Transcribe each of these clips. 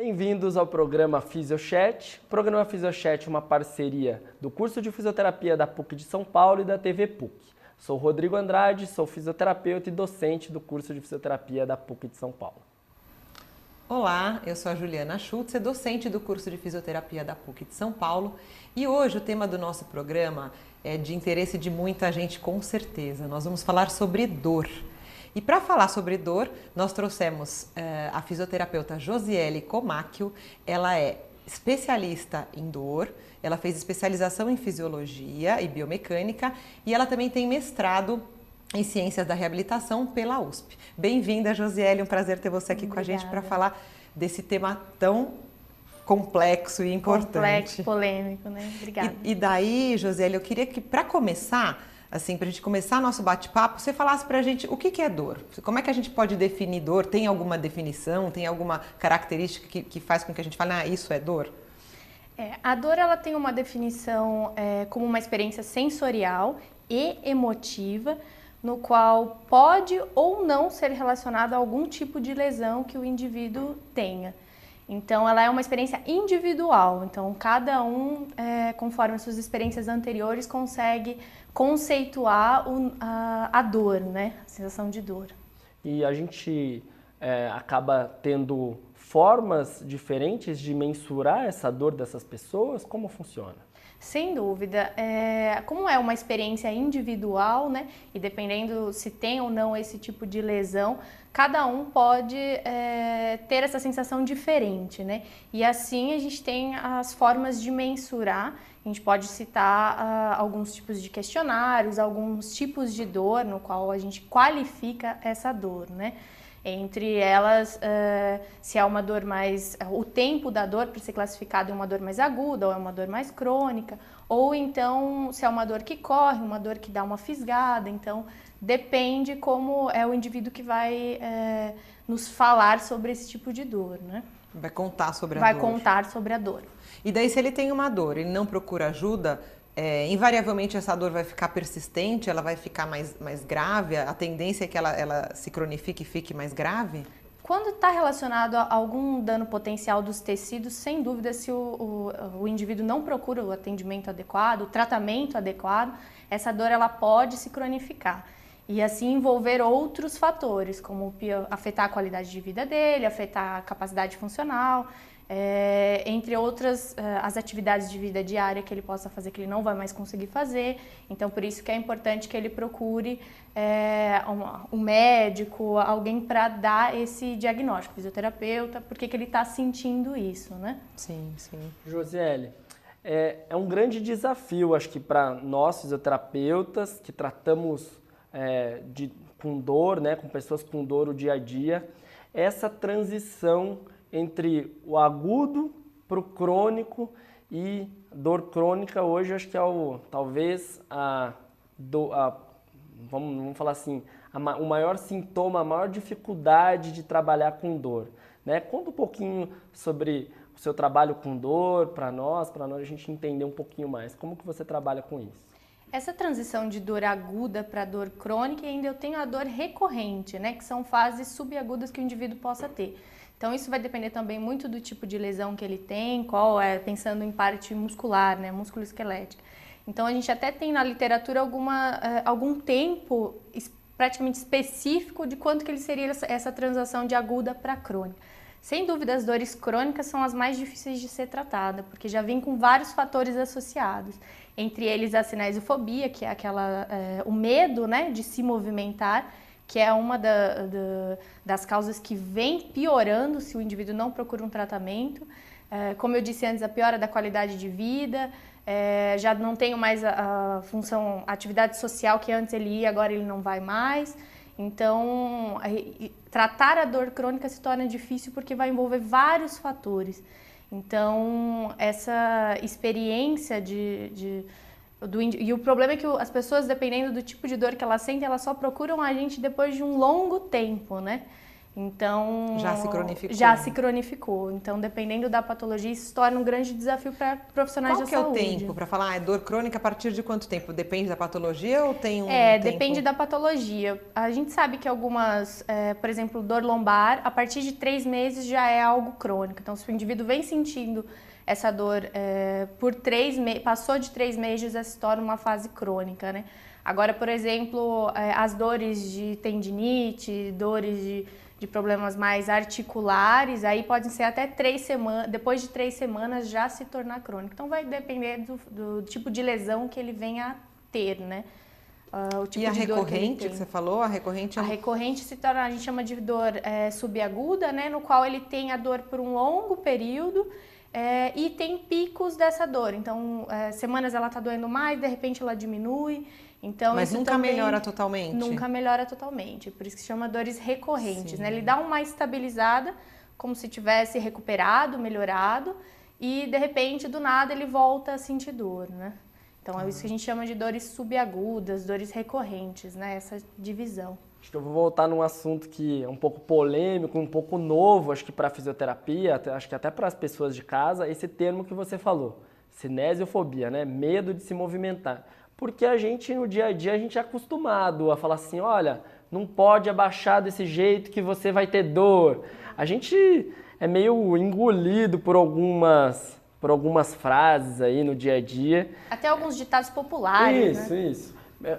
Bem-vindos ao programa Fisiochat. O programa Fisiochat é uma parceria do curso de fisioterapia da PUC de São Paulo e da TV PUC. Sou Rodrigo Andrade, sou fisioterapeuta e docente do curso de fisioterapia da PUC de São Paulo. Olá, eu sou a Juliana Schultz, docente do curso de fisioterapia da PUC de São Paulo, e hoje o tema do nosso programa é de interesse de muita gente, com certeza. Nós vamos falar sobre dor. E para falar sobre dor, nós trouxemos uh, a fisioterapeuta Josiele Comacchio. Ela é especialista em dor, ela fez especialização em fisiologia e biomecânica e ela também tem mestrado em Ciências da Reabilitação pela USP. Bem-vinda, Josiele, um prazer ter você aqui Obrigada. com a gente para falar desse tema tão complexo e importante. Complexo, polêmico, né? Obrigada. E, e daí, Josiele, eu queria que, para começar, assim, para a gente começar nosso bate-papo, você falasse para a gente o que, que, é dor. Como é que a gente pode definir dor? Tem alguma definição? Tem alguma característica que, que faz com que a gente fale, ah, isso é dor? É, a dor ela tem uma definição é, como uma experiência sensorial e emotiva, no qual pode ou não ser relacionado a algum tipo de lesão que o indivíduo tenha. Então, ela é uma experiência individual. Então, cada um, é, conforme as suas experiências anteriores, consegue conceituar o, a, a, dor, né? A sensação de dor. E a gente é, acaba tendo formas diferentes de mensurar essa dor dessas pessoas? Como funciona? Sem dúvida. É, como é uma experiência individual, né? E dependendo se tem ou não esse tipo de lesão, cada um pode é, ter essa sensação diferente, né? E assim a gente tem as formas de mensurar. A gente pode citar uh, alguns tipos de questionários, alguns tipos de dor no qual a gente qualifica essa dor, né? Entre elas, uh, se é uma dor mais. o tempo da dor para ser classificado em uma dor mais aguda ou é uma dor mais crônica, ou então se é uma dor que corre, uma dor que dá uma fisgada. Então, depende como é o indivíduo que vai uh, nos falar sobre esse tipo de dor, né? Vai contar sobre a vai dor. Vai contar sobre a dor. E daí, se ele tem uma dor, ele não procura ajuda, é, invariavelmente essa dor vai ficar persistente, ela vai ficar mais, mais grave, a tendência é que ela, ela se cronifique e fique mais grave? Quando está relacionado a algum dano potencial dos tecidos, sem dúvida, se o, o, o, indivíduo não procura o atendimento adequado, o tratamento adequado, essa dor ela pode se cronificar. E assim envolver outros fatores, como afetar a qualidade de vida dele, afetar a capacidade funcional é, entre outras uh, as atividades de vida diária que ele possa fazer que ele não vai mais conseguir fazer. Então, por isso que é importante que ele procure é, um, um, médico, alguém para dar esse diagnóstico, fisioterapeuta, porque que ele está sentindo isso, né? Sim, sim. Josiele, é, é um grande desafio, acho que para nós fisioterapeutas que tratamos é, de, com dor, né, com pessoas com dor o dia a dia, essa transição entre o agudo para o crônico e dor crônica hoje acho que é o talvez a, do, a vamos, vamos falar assim a, o maior sintoma, a maior dificuldade de trabalhar com dor. Né? Conta um pouquinho sobre o seu trabalho com dor para nós, para nós a gente entender um pouquinho mais. Como que você trabalha com isso? Essa transição de dor aguda para dor crônica, ainda eu tenho a dor recorrente, né? Que são fases subagudas que o indivíduo possa ter. Então isso vai depender também muito do tipo de lesão que ele tem, qual é, pensando em parte muscular, né, músculo esquelética. Então a gente até tem na literatura alguma, uh, algum tempo praticamente específico de quanto que ele seria essa, transação de aguda para crônica. Sem dúvida, as dores crônicas são as mais difíceis de ser tratadas, porque já vem com vários fatores associados. Entre eles a sinaiofobia, que é aquela, é, o medo né, de se movimentar, que é uma da, da, das causas que vem piorando se o indivíduo não procura um tratamento. É, como eu disse antes, a piora da qualidade de vida, é, já não tenho mais a, a, função, a atividade social que antes ele ia, agora ele não vai mais. Então, tratar a dor crônica se torna difícil porque vai envolver vários fatores. Então, essa experiência de, de do, e o problema é que as pessoas, dependendo do tipo de dor que elas sentem, elas só procuram a gente depois de um longo tempo, né? Então já se cronificou. Já se cronificou. Então, dependendo da patologia, isso se torna um grande desafio para profissionais Qual da que saúde. é o tempo para falar? Ah, é dor crônica a partir de quanto tempo? Depende da patologia ou tem um É, tempo? depende da patologia. A gente sabe que algumas, é, por exemplo, dor lombar, a partir de três meses já é algo crônico. Então, se o indivíduo vem sentindo essa dor é, por três meses, passou de três meses, já se torna uma fase crônica, né? Agora, por exemplo, é, as dores de tendinite, dores de de problemas mais articulares, aí podem ser até três semanas, depois de três semanas já se tornar crônico. Então vai depender do, do tipo de lesão que ele venha a ter, né? Uh, tipo e a recorrente que, que, você falou, a recorrente é... A recorrente se torna, a gente chama de dor é, subaguda, né? No qual ele tem a dor por um longo período é, e tem picos dessa dor. Então, é, semanas ela está doendo mais, de repente ela diminui. Então, Mas nunca também, melhora totalmente? Nunca melhora totalmente, por isso que chama dores recorrentes, né? Ele dá uma estabilizada, como se tivesse recuperado, melhorado, e de repente, do nada, ele volta a sentir dor, né? Então, é isso que a gente chama de dores subagudas, dores recorrentes, né? Essa divisão. Acho que eu vou voltar num assunto que é um pouco polêmico, um pouco novo, acho que para a fisioterapia, acho que até para as pessoas de casa, esse termo que você falou, cinesiofobia, né? Medo de se movimentar porque a gente no dia a dia a gente é acostumado a falar assim, olha, não pode abaixar desse jeito que você vai ter dor. A gente é meio engolido por algumas por algumas frases aí no dia a dia. Até alguns ditados populares. Isso, né? isso. É,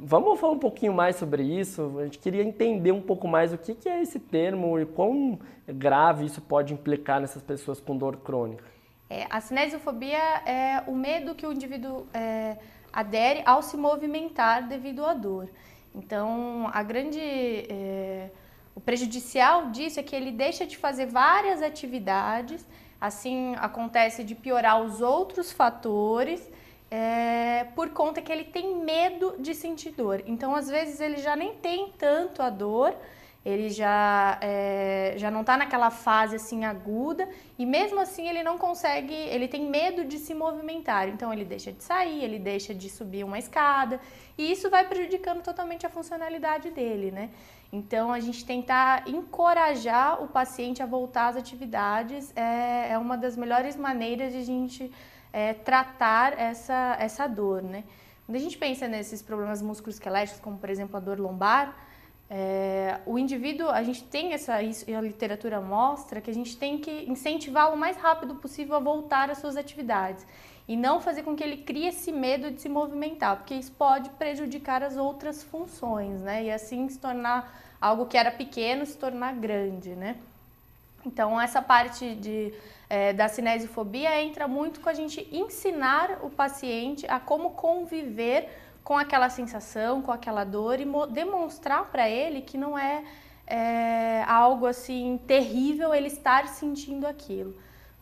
vamos falar um pouquinho mais sobre isso. A gente queria entender um pouco mais o que, que é esse termo e quão grave isso pode implicar nessas pessoas com dor crônica. É, a cinesiofobia é o medo que o indivíduo é, adere ao se movimentar devido à dor. Então, a grande. É, o prejudicial disso é que ele deixa de fazer várias atividades, assim acontece de piorar os outros fatores. É, por conta que ele tem medo de sentir dor. Então, às vezes, ele já nem tem tanto a dor, ele já, é, já não está naquela fase assim aguda e mesmo assim ele não consegue, ele tem medo de se movimentar, então ele deixa de sair, ele deixa de subir uma escada e isso vai prejudicando totalmente a funcionalidade dele, né? Então a gente tentar encorajar o paciente a voltar às atividades é, é uma das melhores maneiras de a gente é, tratar essa, essa dor, né? Quando a gente pensa nesses problemas musculoesqueléticos, como por exemplo a dor lombar, é, o indivíduo, a gente tem essa, isso, a literatura mostra que a gente tem que incentivá-lo o mais rápido possível a voltar às suas atividades e não fazer com que ele crie esse medo de se movimentar, porque isso pode prejudicar as outras funções, né? E assim se tornar algo que era pequeno se tornar grande, né? Então essa parte de, é, da cinesiofobia entra muito com a gente ensinar o paciente a como conviver com aquela sensação, com aquela dor e demonstrar para ele que não é, é, algo assim terrível ele estar sentindo aquilo.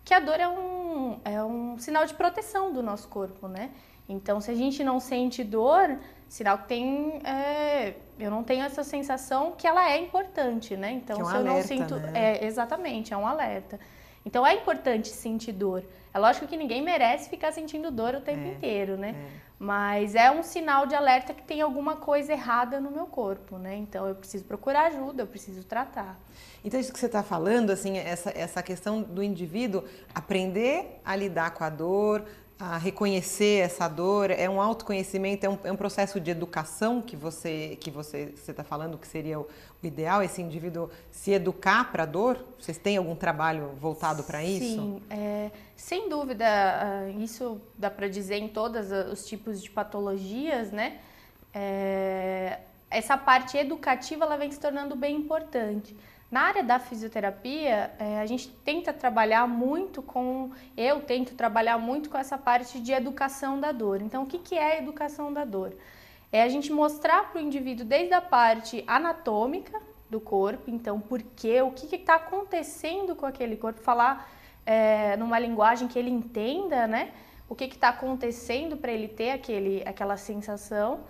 Que a dor é um, é um sinal de proteção do nosso corpo, né? Então, se a gente não sente dor, sinal que tem. É, eu não tenho essa sensação que ela é importante, né? Então, é um se alerta, eu não sinto. Né? É, exatamente, é um alerta. Então, é importante sentir dor. É lógico que ninguém merece ficar sentindo dor o tempo é, inteiro, né? É. Mas é um sinal de alerta que tem alguma coisa errada no meu corpo, né? Então eu preciso procurar ajuda, eu preciso tratar. Então isso que você está falando, assim, essa, essa questão do indivíduo aprender a lidar com a dor, a reconhecer essa dor, é um autoconhecimento, é um, é um processo de educação que você que você está falando que seria o, o, ideal, esse indivíduo se educar para a dor? Vocês têm algum trabalho voltado para isso? Sim, é, sem dúvida, ah, isso dá para dizer em todos os tipos de patologias, né? É, essa parte educativa ela vem se tornando bem importante. Na área da fisioterapia, é, a gente tenta trabalhar muito com, eu tento trabalhar muito com essa parte de educação da dor. Então, o que, que é educação da dor? É a gente mostrar para o indivíduo desde a parte anatômica do corpo, então, por quê, o que está acontecendo com aquele corpo, falar é, numa linguagem que ele entenda, né? O que está acontecendo para ele ter aquele, aquela sensação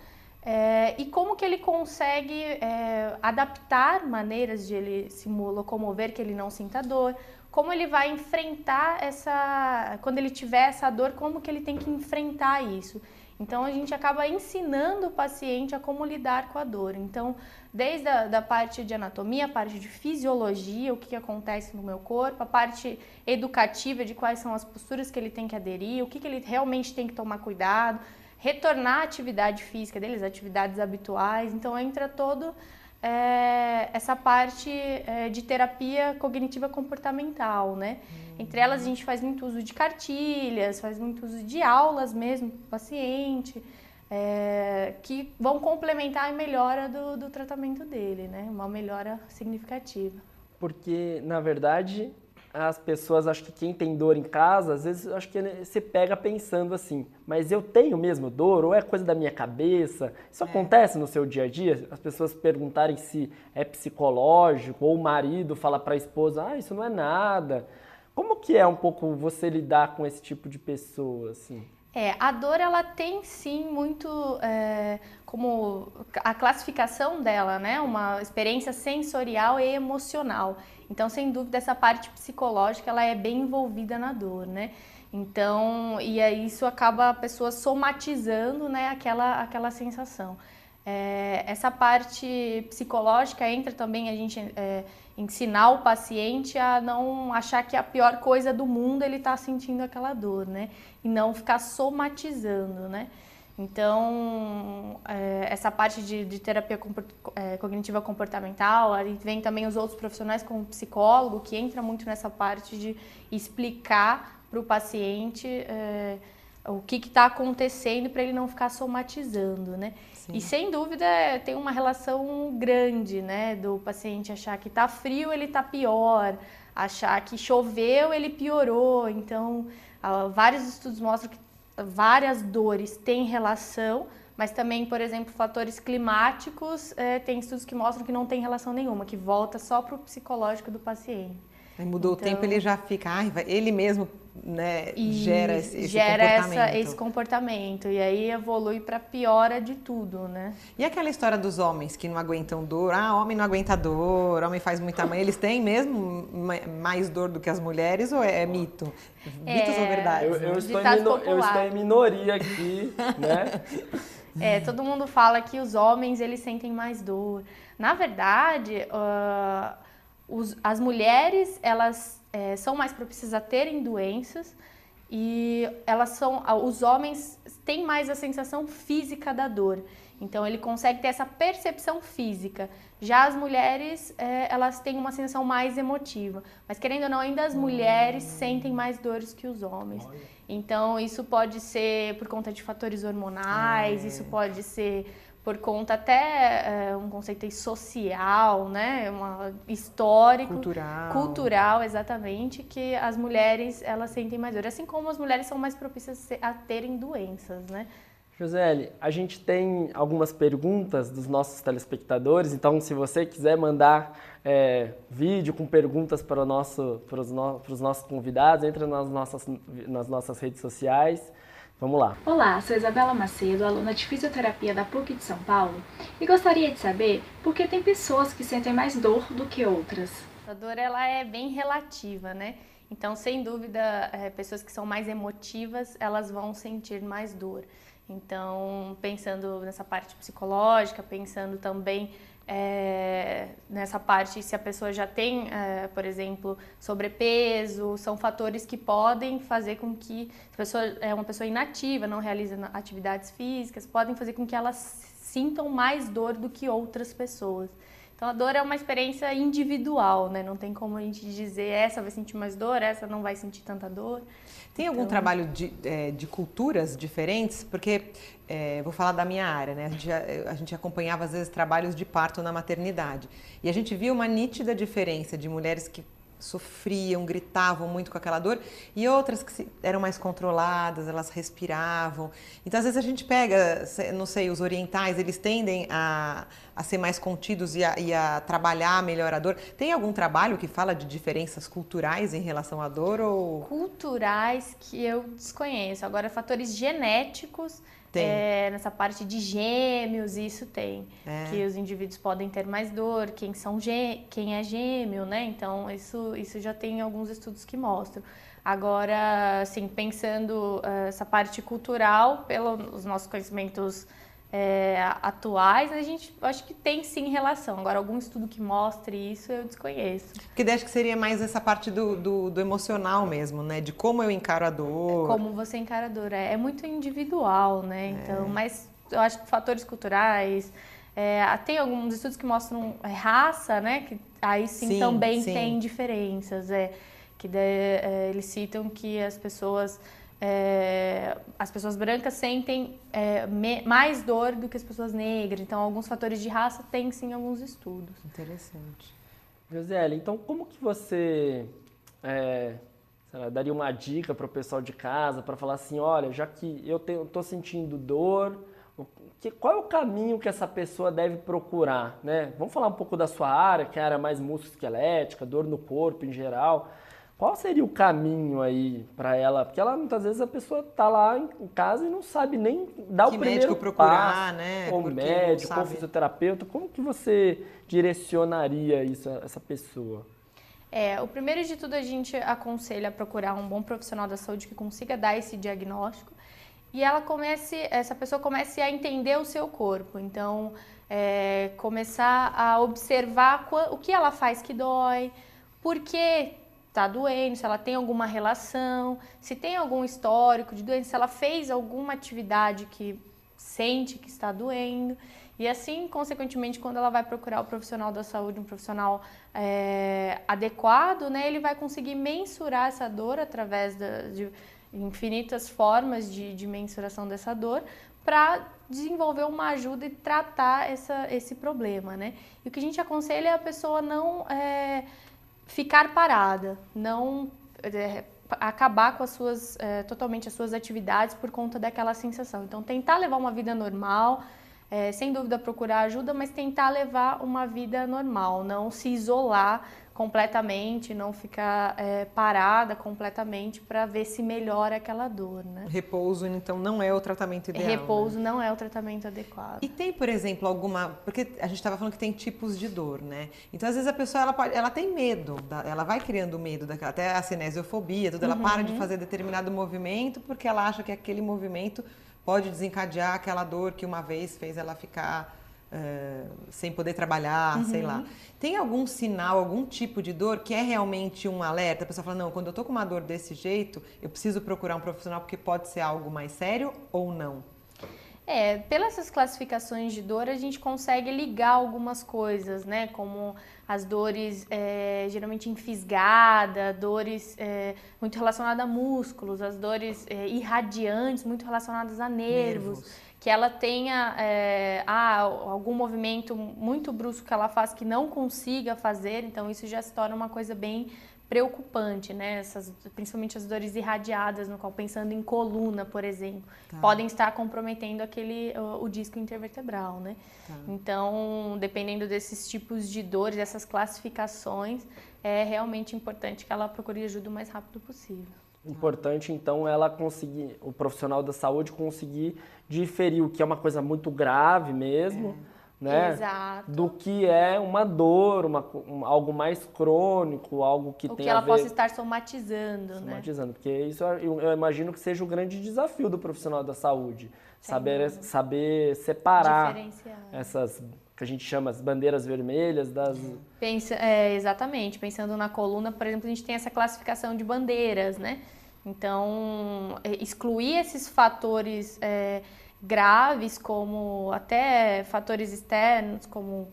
é, e como que ele consegue é, adaptar maneiras de ele se locomover que ele não sinta dor, como ele vai enfrentar essa, quando ele tiver essa dor, como que ele tem que enfrentar isso. Então a gente acaba ensinando o paciente a como lidar com a dor. Então, desde a da parte de anatomia, a parte de fisiologia, o que, que acontece no meu corpo, a parte educativa de quais são as posturas que ele tem que aderir, o que, que ele realmente tem que tomar cuidado, retornar à atividade física deles, atividades habituais. Então entra todo é, essa parte é, de terapia cognitiva comportamental, né? Uhum. Entre elas a gente faz muito uso de cartilhas, faz muito uso de aulas mesmo para o paciente, é, que vão complementar a melhora do, do tratamento dele, né? Uma melhora significativa. Porque, na verdade, as pessoas, acho que quem tem dor em casa, às vezes acho que você pega pensando assim, mas eu tenho mesmo dor ou é coisa da minha cabeça? Isso é. acontece no seu dia a dia? As pessoas perguntarem se é psicológico ou o marido fala para a esposa, ah, isso não é nada. Como que é um pouco você lidar com esse tipo de pessoa, assim? É, a dor ela tem sim muito é, como a classificação dela, né? Uma experiência sensorial e emocional. Então, sem dúvida, essa parte psicológica ela é bem envolvida na dor, né? Então, e aí isso acaba a pessoa somatizando, né, aquela, aquela sensação. É, essa parte psicológica entra também a gente é, ensinar o paciente a não achar que a pior coisa do mundo ele está sentindo aquela dor, né? E não ficar somatizando, né? Então, é, essa parte de, de terapia é, cognitiva comportamental, aí vem também os outros profissionais como psicólogo, que entra muito nessa parte de explicar para o paciente é, o que está acontecendo para ele não ficar somatizando, né? Sim. E sem dúvida tem uma relação grande, né? Do paciente achar que está frio, ele está pior, achar que choveu, ele piorou. Então, vários estudos mostram que várias dores têm relação, mas também, por exemplo, fatores climáticos, é, tem estudos que mostram que não tem relação nenhuma, que volta só para o psicológico do paciente. Aí mudou então, o tempo, ele já fica, ai, ele mesmo né, gera esse, esse gera comportamento. Essa, esse comportamento. E aí evolui para piora de tudo, né? E aquela história dos homens que não aguentam dor? Ah, homem não aguenta dor, homem faz muita mãe. Eles têm mesmo mais dor do que as mulheres ou é, é mito? Mitos é, ou verdade? Eu, eu, estou mino, eu, estou em minoria aqui, né? É, todo mundo fala que os homens eles sentem mais dor. Na verdade, uh, os, as mulheres elas é, são mais propícias a terem doenças e elas são os homens têm mais a sensação física da dor. Então ele consegue ter essa percepção física. Já as mulheres é, elas têm uma sensação mais emotiva. Mas querendo ou não ainda as mulheres sentem mais dores que os homens. Então isso pode ser por conta de fatores hormonais é. isso pode ser por conta até é, um conceito social, né, uma histórico, cultural. cultural, exatamente, que as mulheres elas sentem mais dor, assim como as mulheres são mais propícias a terem doenças, né? José, a gente tem algumas perguntas dos nossos telespectadores, então se você quiser mandar é, vídeo com perguntas para, o nosso, para, os no, para os nossos convidados, entra nas nossas, nas nossas redes sociais. Vamos lá. Olá, sou Isabela Macedo, aluna de fisioterapia da PUC de São Paulo, e gostaria de saber por que tem pessoas que sentem mais dor do que outras. A dor ela é bem relativa, né? Então, sem dúvida, é, pessoas que são mais emotivas, elas vão sentir mais dor. Então, pensando nessa parte psicológica, pensando também é, nessa parte, se a pessoa já tem, é, por exemplo, sobrepeso, são fatores que podem fazer com que, a pessoa é uma pessoa inativa, não realiza atividades físicas, podem fazer com que elas sintam mais dor do que outras pessoas. Então a dor é uma experiência individual, né? Não tem como a gente dizer essa vai sentir mais dor, essa não vai sentir tanta dor. Tem algum então... trabalho de, é, de culturas diferentes? Porque é, vou falar da minha área, né? A gente, a gente, acompanhava às vezes trabalhos de parto na maternidade e a gente via uma nítida diferença de mulheres que sofriam, gritavam muito com aquela dor e outras que eram mais controladas, elas respiravam. Então às vezes a gente pega, não sei, os orientais eles tendem a, a ser mais contidos e a, e a trabalhar melhor a dor. Tem algum trabalho que fala de diferenças culturais em relação à dor ou culturais que eu desconheço? Agora fatores genéticos. É, nessa parte de gêmeos, isso tem. É. Que os indivíduos podem ter mais dor, quem, são quem é gêmeo, né? Então, isso, isso já tem alguns estudos que mostram. Agora, assim, pensando uh, essa parte cultural, pelos nossos conhecimentos é, atuais, a gente acho que tem sim relação. Agora, algum estudo que mostre isso eu desconheço. Porque acho que seria mais essa parte do, do, do, emocional mesmo, né? De como eu encaro a dor. Como você encara a dor. É, é muito individual, né? Então, é. mas eu acho que fatores culturais. É, tem alguns estudos que mostram é, raça, né? Que aí sim, sim também sim. tem diferenças. É, que de, é, eles citam que as pessoas é, as pessoas brancas sentem é, me, mais dor do que as pessoas negras. Então, alguns fatores de raça tem sim alguns estudos. Interessante. Josiele, então como que você é, lá, daria uma dica para o pessoal de casa para falar assim, olha, já que eu estou sentindo dor, que, qual é o caminho que essa pessoa deve procurar, né? Vamos falar um pouco da sua área, que é a área mais musculoesquelética, dor no corpo em geral. Qual seria o caminho aí para ela? Porque ela muitas vezes a pessoa tá lá em casa e não sabe nem dar que o primeiro médico procurar, passo, né? Ou médico, ou fisioterapeuta. Como que você direcionaria isso a essa pessoa? É, o primeiro de tudo a gente aconselha a procurar um bom profissional da saúde que consiga dar esse diagnóstico e ela comece, essa pessoa comece a entender o seu corpo. Então, é, começar a observar o que ela faz que dói, por que está doendo, se ela tem alguma relação, se tem algum histórico de doença, se ela fez alguma atividade que sente que está doendo. E assim, consequentemente, quando ela vai procurar o profissional da saúde, um profissional é, adequado, né, ele vai conseguir mensurar essa dor através da, de infinitas formas de, de mensuração dessa dor para desenvolver uma ajuda e tratar essa, esse problema, né? E o que a gente aconselha é a pessoa não é, ficar parada, não é, acabar com as suas é, totalmente as suas atividades por conta daquela sensação. Então tentar levar uma vida normal, é, sem dúvida procurar ajuda, mas tentar levar uma vida normal, não se isolar completamente, não ficar é, parada completamente para ver se melhora aquela dor, né? Repouso, então, não é o tratamento ideal. Repouso né? não é o tratamento adequado. E tem, por exemplo, alguma, porque a gente estava falando que tem tipos de dor, né? Então, às vezes a pessoa ela pode, ela tem medo, ela vai criando medo daquela, até a cinesiofobia, tudo, ela uhum. para de uhum. fazer determinado movimento porque ela acha que aquele movimento pode desencadear aquela dor que uma vez fez ela ficar uh, sem poder trabalhar, uhum. sei lá. Uhum. Tem algum sinal, algum tipo de dor que é realmente um alerta? A pessoa fala, não, quando eu tô com uma dor desse jeito, eu preciso procurar um profissional porque pode ser algo mais sério ou não? É, pelas classificações de dor, a gente consegue ligar algumas coisas, né? Como as dores é, geralmente enfisgada, dores é, muito relacionadas a músculos, as dores é, irradiantes, muito relacionadas a nervos. nervos que ela tenha é, ah, algum movimento muito brusco que ela faz que não consiga fazer, então isso já se torna uma coisa bem preocupante, né? Essas, principalmente as dores irradiadas, no qual pensando em coluna, por exemplo, tá. podem estar comprometendo aquele o, o disco intervertebral, né? Tá. Então, dependendo desses tipos de dores, dessas classificações, é realmente importante que ela procure ajuda o mais rápido possível. Importante, então, ela conseguir, o profissional da saúde conseguir diferir o que é uma coisa muito grave mesmo, é. né? Exato. Do que é uma dor, uma, um, algo mais crônico, algo que o tem que ela a ver... possa estar somatizando, né? Somatizando, né? porque isso eu, eu, imagino que seja o grande desafio do profissional da saúde. saber, saber separar essas que a gente chama as bandeiras vermelhas das. Pensa, é, exatamente. Pensando na coluna, por exemplo, a gente tem essa classificação de bandeiras, né? Então, é, excluir esses fatores é, graves, como até fatores externos, como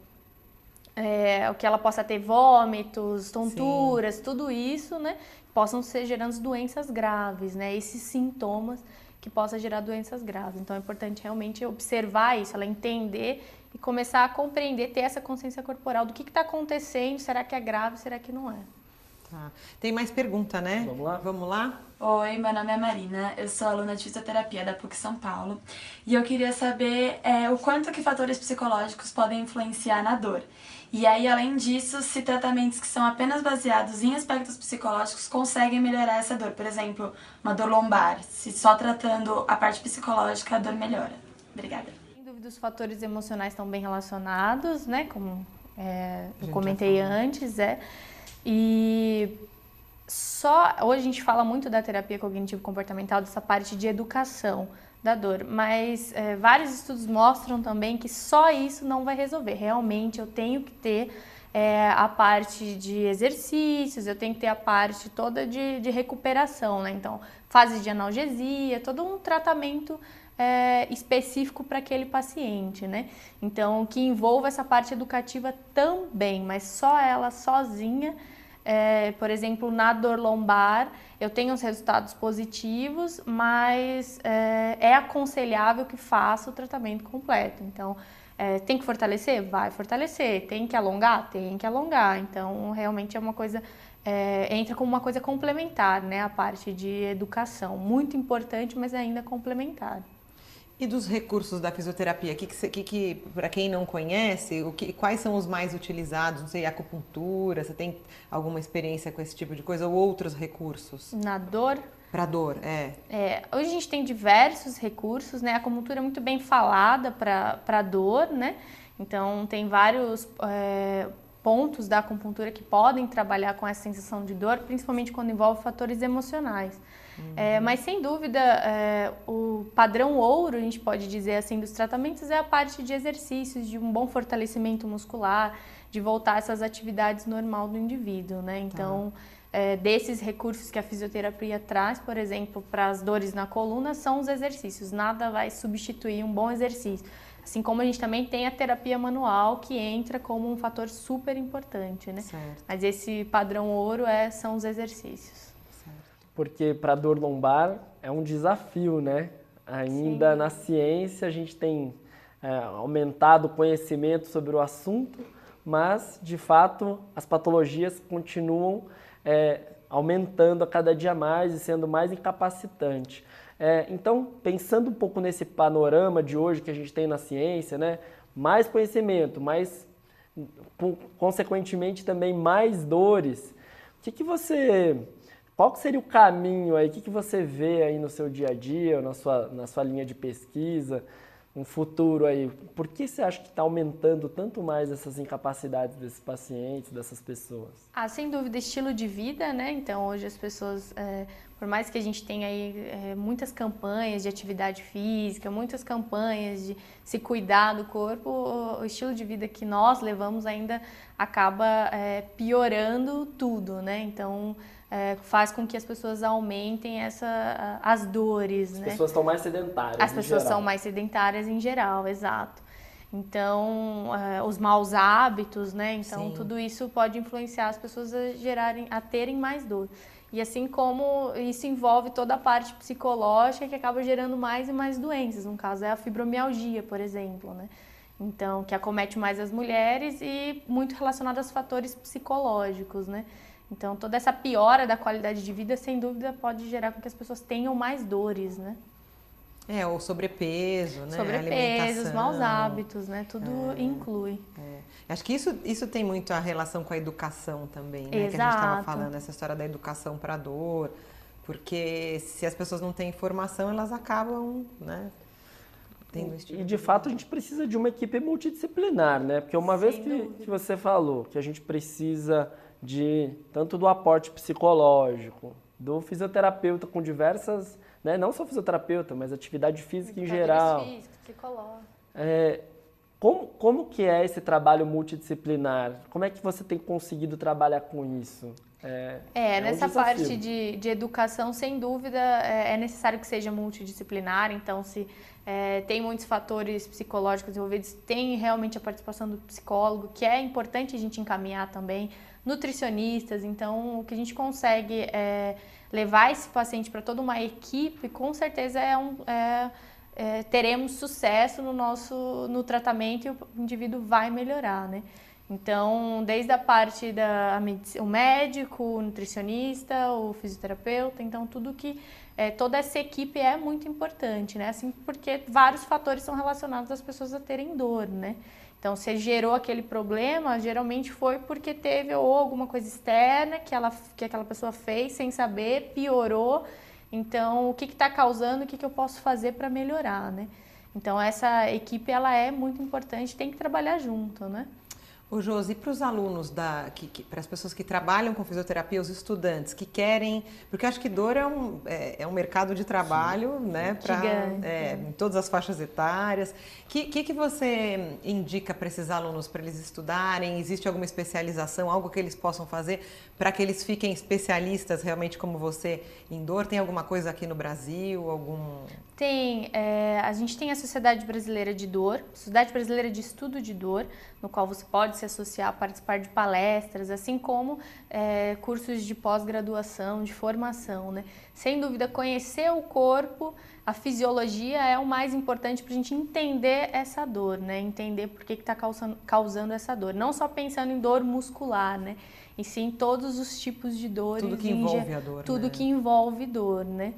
é, o que ela possa ter vômitos, tonturas, Sim. tudo isso, né? Possam ser gerando doenças graves, né? Esses sintomas que possa gerar doenças graves. Então é importante realmente observar isso, ela entender e começar a compreender, ter essa consciência corporal do que está acontecendo, será que é grave, será que não é. Tá. Tem mais pergunta, né? Vamos lá? Vamos lá? Oi, meu nome é Marina, eu sou aluna de fisioterapia da PUC São Paulo e eu queria saber é, o quanto que fatores psicológicos podem influenciar na dor. E aí, além disso, se tratamentos que são apenas baseados em aspectos psicológicos conseguem melhorar essa dor. Por exemplo, uma dor lombar, se só tratando a parte psicológica a dor melhora. Obrigada. Sem dúvida, os fatores emocionais estão bem relacionados, né? Como é, eu comentei antes, é. E só hoje a gente fala muito da terapia cognitivo comportamental dessa parte de educação da dor, mas é, vários estudos mostram também que só isso não vai resolver. Realmente eu tenho que ter é, a parte de exercícios, eu tenho que ter a parte toda de, de recuperação, né? Então, fases de analgesia, todo um tratamento é, específico para aquele paciente, né? Então, que envolva essa parte educativa também, mas só ela sozinha é, por exemplo, na dor lombar, eu tenho os resultados positivos, mas é, é aconselhável que faça o tratamento completo. Então, é, tem que fortalecer? Vai fortalecer. Tem que alongar? Tem que alongar. Então, realmente é uma coisa, é, entra como uma coisa complementar, né? A parte de educação. Muito importante, mas ainda complementar. E dos recursos da fisioterapia, que, que, que para quem não conhece, o que, quais são os mais utilizados? Não sei, acupuntura, você tem alguma experiência com esse tipo de coisa ou outros recursos? Na dor? Para dor, é. é. Hoje a gente tem diversos recursos, né? A acupuntura é muito bem falada para dor, né? Então tem vários é, pontos da acupuntura que podem trabalhar com essa sensação de dor, principalmente quando envolve fatores emocionais. Uhum. É, mas sem dúvida, é, o padrão ouro, a gente pode dizer assim, dos tratamentos é a parte de exercícios, de um bom fortalecimento muscular, de voltar essas atividades normal do indivíduo, né? Então, tá. é, desses recursos que a fisioterapia traz, por exemplo, para as dores na coluna, são os exercícios. Nada vai substituir um bom exercício. Assim como a gente também tem a terapia manual que entra como um fator super importante, né? Certo. Mas esse padrão ouro é, são os exercícios porque para dor lombar é um desafio, né? Ainda Sim. na ciência a gente tem é, aumentado o conhecimento sobre o assunto, mas de fato as patologias continuam é, aumentando a cada dia mais e sendo mais incapacitante. É, então, pensando um pouco nesse panorama de hoje que a gente tem na ciência, né? Mais conhecimento, mais consequentemente também mais dores. O que, que você qual seria o caminho aí? O que, que você vê aí no seu dia a dia, na sua, na sua linha de pesquisa, um futuro aí? Por que você acha que está aumentando tanto mais essas incapacidades desses pacientes, dessas pessoas? Ah, sem dúvida, estilo de vida, né? Então, hoje as pessoas, é, por mais que a gente tenha aí é, muitas campanhas de atividade física, muitas campanhas de se cuidar do corpo, o estilo de vida que nós levamos ainda acaba é, piorando tudo, né? Então, é, faz com que as pessoas aumentem essa, as dores. As né? pessoas estão mais sedentárias. As pessoas geral. são mais sedentárias em geral, exato. Então, é, os maus hábitos, né? Então, Sim. tudo isso pode influenciar as pessoas a gerarem, a terem mais dor. E assim como isso envolve toda a parte psicológica que acaba gerando mais e mais doenças. No caso, é a fibromialgia, por exemplo, né? Então, que acomete mais as mulheres e muito relacionado aos fatores psicológicos, né? Então, toda essa piora da qualidade de vida, sem dúvida, pode gerar com que as pessoas tenham mais dores, né? É, o sobrepeso, né? Sobrepeso, os maus hábitos, né? Tudo é, inclui. É. Acho que isso, isso tem muito a relação com a educação também, né? Exato. Que a gente estava falando, essa história da educação para dor. Porque se as pessoas não têm informação, elas acabam, né? Tendo esse tipo e de fato a gente precisa de uma equipe multidisciplinar, né? Porque uma Sem vez que, que você falou que a gente precisa de tanto do aporte psicológico, do fisioterapeuta com diversas, né, não só fisioterapeuta, mas atividade física em geral. Física, psicológica. É, como, como que é esse trabalho multidisciplinar? Como é que você tem conseguido trabalhar com isso? É, é, é nessa um parte de, de educação, sem dúvida, é, é, necessário que seja multidisciplinar. Então, se é, tem muitos fatores psicológicos envolvidos, tem realmente a participação do psicólogo, que é importante a gente encaminhar também nutricionistas. Então, o que a gente consegue é, levar esse paciente para toda uma equipe, com certeza é um, é, é, teremos sucesso no nosso no tratamento e o indivíduo vai melhorar, né? Então, desde a parte da o médico, o nutricionista, o fisioterapeuta, então tudo que é, toda essa equipe é muito importante, né? Assim, porque vários fatores são relacionados às pessoas a terem dor, né? Então, se gerou aquele problema, geralmente foi porque teve ou alguma coisa externa que, ela, que aquela pessoa fez sem saber, piorou. Então, o que está causando, o que, que eu posso fazer para melhorar, né? Então, essa equipe, ela é muito importante, tem que trabalhar junto, né? O Josi, para os alunos, da, que, que, para as pessoas que trabalham com fisioterapia, os estudantes que querem, porque acho que dor é um, é, é um mercado de trabalho, Sim. né, para é, em todas as faixas etárias. O que, que, que você indica para esses alunos para eles estudarem? Existe alguma especialização, algo que eles possam fazer para que eles fiquem especialistas realmente como você em dor? Tem alguma coisa aqui no Brasil? Algum tem, é, a gente tem a Sociedade Brasileira de Dor, Sociedade Brasileira de Estudo de Dor, no qual você pode se associar, participar de palestras, assim como é, cursos de pós-graduação, de formação, né? Sem dúvida, conhecer o corpo, a fisiologia é o mais importante para a gente entender essa dor, né? Entender por que está causando, causando essa dor. Não só pensando em dor muscular, né? E sim todos os tipos de dores. Tudo que envolve a dor. Tudo né? que envolve dor, né?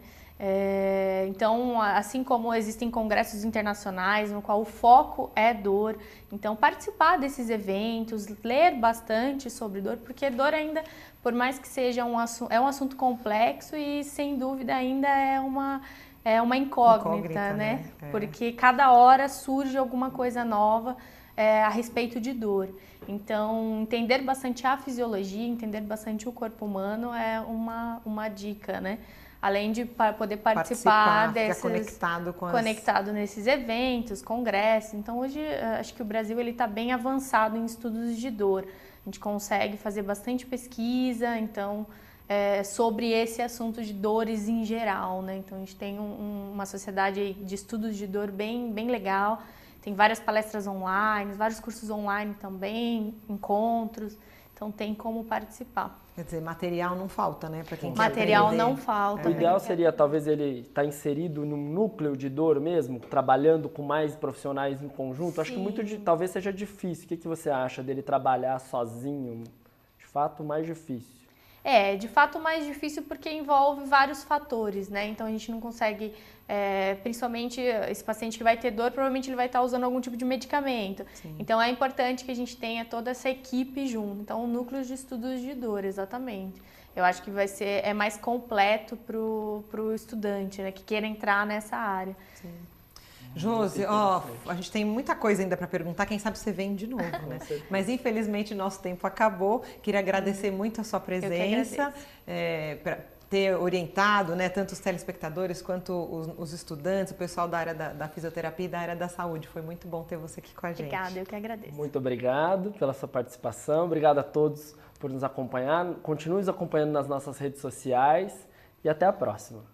É, então, assim como existem congressos internacionais no qual o foco é dor, então participar desses eventos, ler bastante sobre dor, porque dor ainda, por mais que seja um assunto, é um assunto complexo e sem dúvida ainda é uma é uma incógnita, incógnita né? né? É. Porque cada hora surge alguma coisa nova é, a respeito de dor. Então, entender bastante a fisiologia, entender bastante o corpo humano é uma, uma dica, né? Além de poder participar, participar desses conectado conectado nesses eventos, congressos. Então hoje eh, acho que o Brasil ele está bem avançado em estudos de dor. A gente consegue fazer bastante pesquisa, então é, sobre esse assunto de dores em geral, né? Então a gente tem um, uma sociedade de estudos de dor bem bem legal. Tem várias palestras online, vários cursos online também, encontros. Então tem como participar. Quer dizer, material não falta, né? Para quem quer Material aprender. não falta. O ideal seria talvez ele estar tá inserido num núcleo de dor mesmo, trabalhando com mais profissionais em conjunto. Sim. Acho que muito de, talvez seja difícil. O que, que você acha dele trabalhar sozinho? De fato, mais difícil. É, de fato mais difícil porque envolve vários fatores, né? Então a gente não consegue, é, principalmente esse paciente que vai ter dor, provavelmente ele vai estar usando algum tipo de medicamento. Sim. Então é importante que a gente tenha toda essa equipe junto. Então, o núcleo de estudos de dor, exatamente. Eu acho que vai ser é mais completo para o estudante, né, que queira entrar nessa área. Sim. Josi, ó, a gente tem muita coisa ainda para perguntar, quem sabe você vem de novo, né? Mas infelizmente nosso tempo acabou. Queria agradecer muito a sua presença, é, para ter orientado, né, tanto os telespectadores quanto os, os, estudantes, o pessoal da área da, da, fisioterapia e da área da saúde. Foi muito bom ter você aqui com a gente. Obrigada, eu que agradeço. Muito obrigado pela sua participação. Obrigado a todos por nos acompanhar. Continue nos acompanhando nas nossas redes sociais e até a próxima.